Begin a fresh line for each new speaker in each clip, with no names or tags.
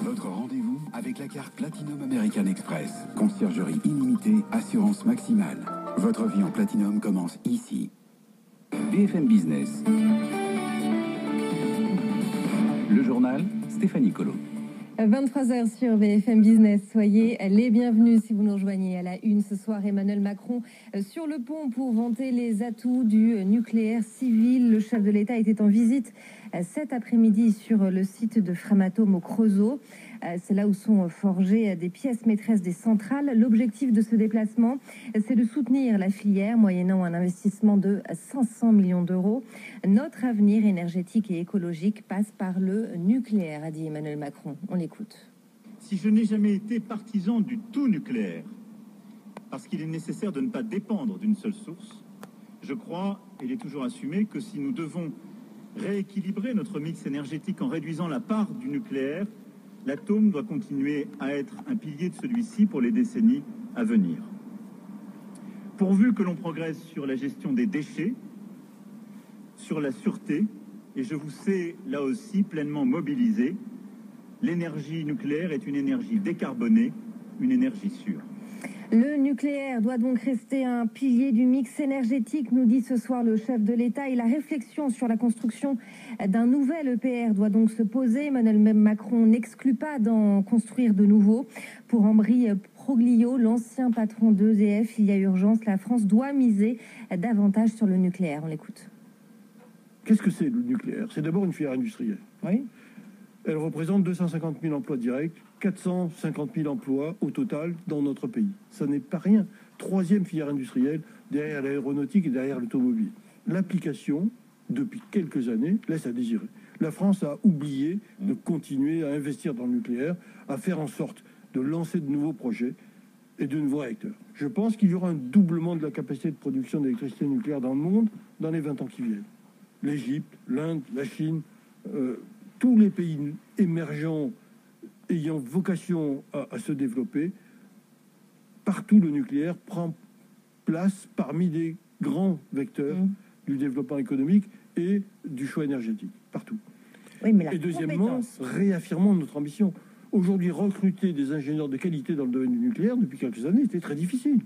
Votre rendez-vous avec la carte Platinum American Express. Conciergerie illimitée, assurance maximale. Votre vie en Platinum commence ici. BFM Business. Le journal, Stéphanie Colo.
23h sur BFM Business. Soyez les bienvenus si vous nous rejoignez à la une ce soir. Emmanuel Macron euh, sur le pont pour vanter les atouts du nucléaire civil. Le chef de l'État était en visite cet après-midi sur le site de Framatome au Creusot. Euh, C'est là où sont forgées des pièces maîtresses des centrales. L'objectif de ce déplacement, c'est de soutenir la filière moyennant un investissement de 500 millions d'euros. Notre avenir énergétique et écologique passe par le nucléaire, a dit Emmanuel Macron. On l'écoute.
Si je n'ai jamais été partisan du tout nucléaire, parce qu'il est nécessaire de ne pas dépendre d'une seule source, je crois, et il est toujours assumé, que si nous devons rééquilibrer notre mix énergétique en réduisant la part du nucléaire, l'atome doit continuer à être un pilier de celui-ci pour les décennies à venir. Pourvu que l'on progresse sur la gestion des déchets, sur la sûreté, et je vous sais là aussi pleinement mobilisé, l'énergie nucléaire est une énergie décarbonée, une énergie sûre.
Le nucléaire doit donc rester un pilier du mix énergétique, nous dit ce soir le chef de l'État. Et la réflexion sur la construction d'un nouvel EPR doit donc se poser. Emmanuel Macron n'exclut pas d'en construire de nouveaux. Pour Ambry Proglio, l'ancien patron d'EDF, il y a urgence. La France doit miser davantage sur le nucléaire. On l'écoute.
Qu'est-ce que c'est le nucléaire? C'est d'abord une filière industrielle.
Oui.
Elle représente 250 000 emplois directs, 450 000 emplois au total dans notre pays. Ça n'est pas rien. Troisième filière industrielle derrière l'aéronautique et derrière l'automobile. L'application, depuis quelques années, laisse à désirer. La France a oublié de continuer à investir dans le nucléaire, à faire en sorte de lancer de nouveaux projets et de nouveaux réacteurs. Je pense qu'il y aura un doublement de la capacité de production d'électricité nucléaire dans le monde dans les 20 ans qui viennent. L'Égypte, l'Inde, la Chine, euh, tous les pays émergents ayant vocation à, à se développer, partout le nucléaire prend place parmi les grands vecteurs
Mm.
du développement économique et du choix énergétique, partout.
Oui, mais la
Et deuxièmement,
compétence.
réaffirmons notre ambition. Aujourd'hui, recruter des ingénieurs de qualité dans le domaine du nucléaire, depuis quelques années, était très difficile.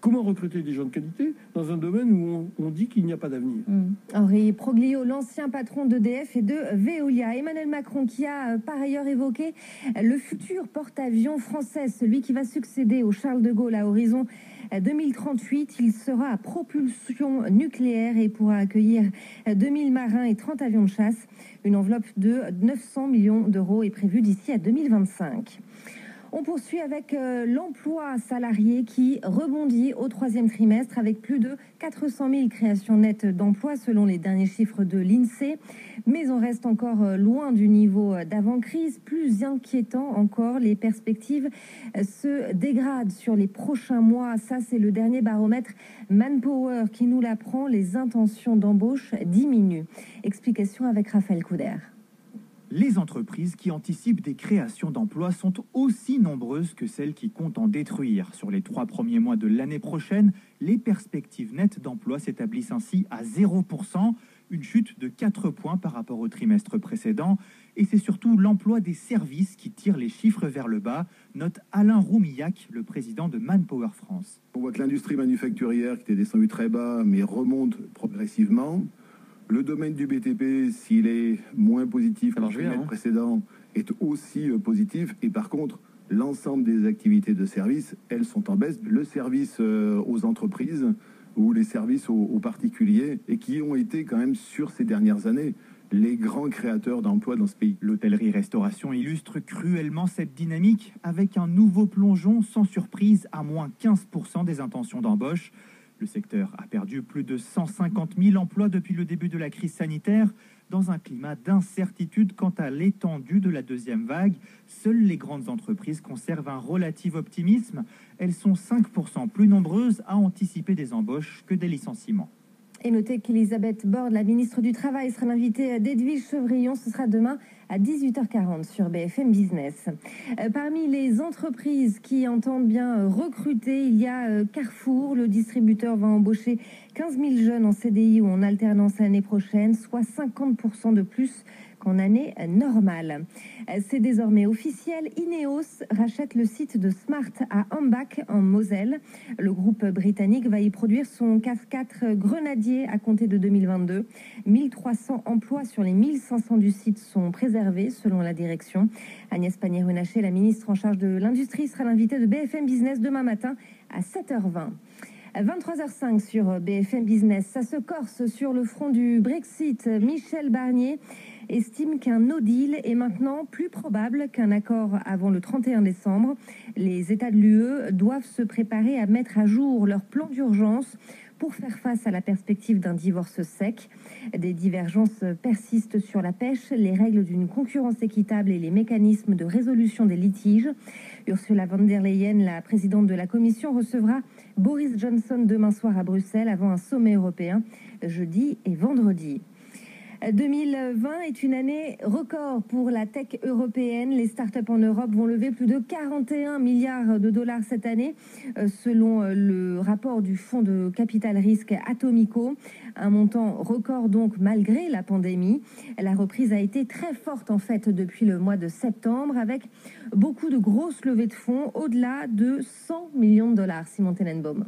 Comment recruter des gens de qualité dans un domaine où on, dit qu'il n'y a pas d'avenir?
Mm. Henri Proglio, l'ancien patron d'EDF et de Veolia. Emmanuel Macron qui a euh, par ailleurs évoqué euh, le futur porte-avions français, celui qui va succéder au Charles de Gaulle à horizon euh, 2038. Il sera à propulsion nucléaire et pourra accueillir euh, 2000 marins et 30 avions de chasse. Une enveloppe de 900 millions d'euros est prévue d'ici à 2025. On poursuit avec euh, l'emploi salarié qui rebondit au troisième trimestre avec plus de 400 000 créations nettes d'emplois selon les derniers chiffres de l'INSEE. Mais on reste encore euh, loin du niveau euh, d'avant-crise. Plus inquiétant encore, les perspectives se dégradent sur les prochains mois. Ça, c'est le dernier baromètre Manpower qui nous l'apprend. Les intentions d'embauche diminuent. Explication avec Raphaël Couder.
Les entreprises qui anticipent des créations d'emplois sont aussi nombreuses que celles qui comptent en détruire. Sur les trois premiers mois de l'année prochaine, les perspectives nettes d'emploi s'établissent ainsi à 0%, une chute de 4 points par rapport au trimestre précédent. Et c'est surtout l'emploi des services qui tire les chiffres vers le bas, note Alain Roumillac, le président de Manpower France.
On voit que l'industrie manufacturière qui était descendue très bas, mais remonte progressivement. Le domaine du BTP, s'il est moins positif que le trimestre
hein.
précédent, est aussi euh, positif. Et par contre, l'ensemble des activités de service, elles sont en baisse. Le service euh, aux entreprises ou les services aux, aux particuliers, et qui ont été quand même sur ces dernières années les grands créateurs d'emplois dans ce pays.
L'hôtellerie-restauration illustre cruellement cette dynamique avec un nouveau plongeon sans surprise à moins 15% des intentions d'embauche. Le secteur a perdu plus de 150 000 emplois depuis le début de la crise sanitaire, dans un climat d'incertitude quant à l'étendue de la deuxième vague. Seules les grandes entreprises conservent un relatif optimisme. Elles sont 5% plus nombreuses à anticiper des embauches que des licenciements.
Et notez qu'Elisabeth Borne, la ministre du Travail, sera l'invitée d'Edwige Chevrillon. Ce sera demain à 18h40 sur BFM Business. Euh, Parmi les entreprises qui entendent bien euh, recruter, il y a euh, Carrefour. Le distributeur va embaucher 15 000 jeunes en CDI ou en alternance l'année prochaine, soit 50% de plus qu'en année normale. C'est désormais officiel. Ineos rachète le site de Smart à Ambach en Moselle. Le groupe britannique va y produire son CAF 4 Grenadier à compter de 2022. 1300 emplois sur les 1500 du site sont préservés selon la direction. Agnès Pannier-Runacher, la ministre en charge de l'industrie, sera l'invitée de BFM Business demain matin à 7h20. 23h05 sur BFM Business. Ça se corse sur le front du Brexit. Michel Barnier estime qu'un no deal est maintenant plus probable qu'un accord avant le 31 décembre. Les États de l'UE doivent se préparer à mettre à jour leur plan d'urgence pour faire face à la perspective d'un divorce sec. Des divergences persistent sur la pêche, les règles d'une concurrence équitable et les mécanismes de résolution des litiges. Ursula von der Leyen, la présidente de la Commission, recevra Boris Johnson demain soir à Bruxelles avant un sommet européen jeudi et vendredi. 2020 est une année record pour la tech européenne. Les startups en Europe vont lever plus de 41 milliards de dollars cette année, euh, selon euh, le rapport du fonds de capital risque Atomico. Un montant record donc malgré la pandémie. La reprise a été très forte en fait depuis le mois de septembre avec beaucoup de grosses levées de fonds au-delà de 100 millions de dollars. Simon Tenenbaum.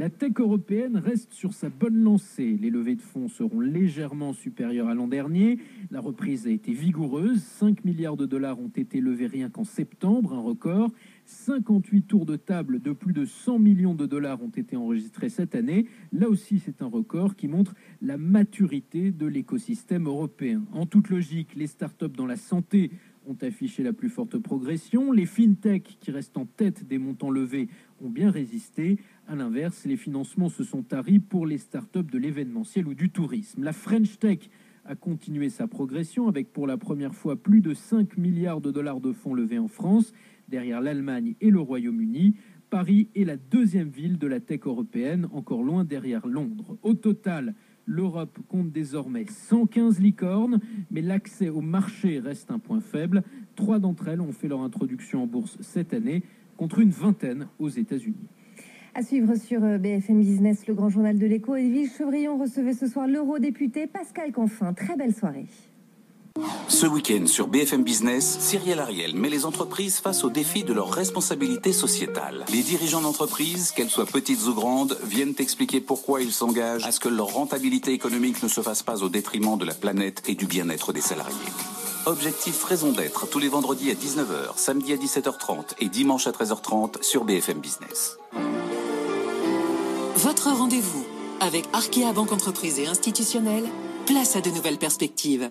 La tech européenne reste sur sa bonne lancée. Les levées de fonds seront légèrement supérieures à l'an dernier. La reprise a été vigoureuse. 5 milliards de dollars ont été levés rien qu'en septembre, un record. 58 tours de table de plus de 100 millions de dollars ont été enregistrés cette année. Là aussi, c'est un record qui montre la maturité de l'écosystème européen. En toute logique, les startups dans la santé ont affiché la plus forte progression. Les fintech, qui restent en tête des montants levés, ont bien résisté. À l'inverse, les financements se sont taris pour les startups de l'événementiel ou du tourisme. La French Tech a continué sa progression avec pour la première fois plus de 5 milliards de dollars de fonds levés en France, derrière l'Allemagne et le Royaume-Uni. Paris est la deuxième ville de la tech européenne, encore loin derrière Londres. Au total, l'Europe compte désormais 115 licornes, mais l'accès au marché reste un point faible. Trois d'entre elles ont fait leur introduction en bourse cette année, contre une vingtaine aux États-Unis.
À suivre sur euh, BFM Business, le grand journal de l'écho. Edwige Chevrillon recevait ce soir l'eurodéputé Pascal Canfin. Très belle soirée.
Ce week-end sur BFM Business, Cyrielle Ariel met les entreprises face au défi de leurs responsabilités sociétales. Les dirigeants d'entreprises, qu'elles soient petites ou grandes, viennent expliquer pourquoi ils s'engagent à ce que leur rentabilité économique ne se fasse pas au détriment de la planète et du bien-être des salariés. Objectif raison d'être tous les vendredis à 19h, samedi à 17h30 et dimanche à 13h30 sur BFM Business.
Votre rendez-vous avec Arkea Banque Entreprise et Institutionnelle, place à de nouvelles perspectives.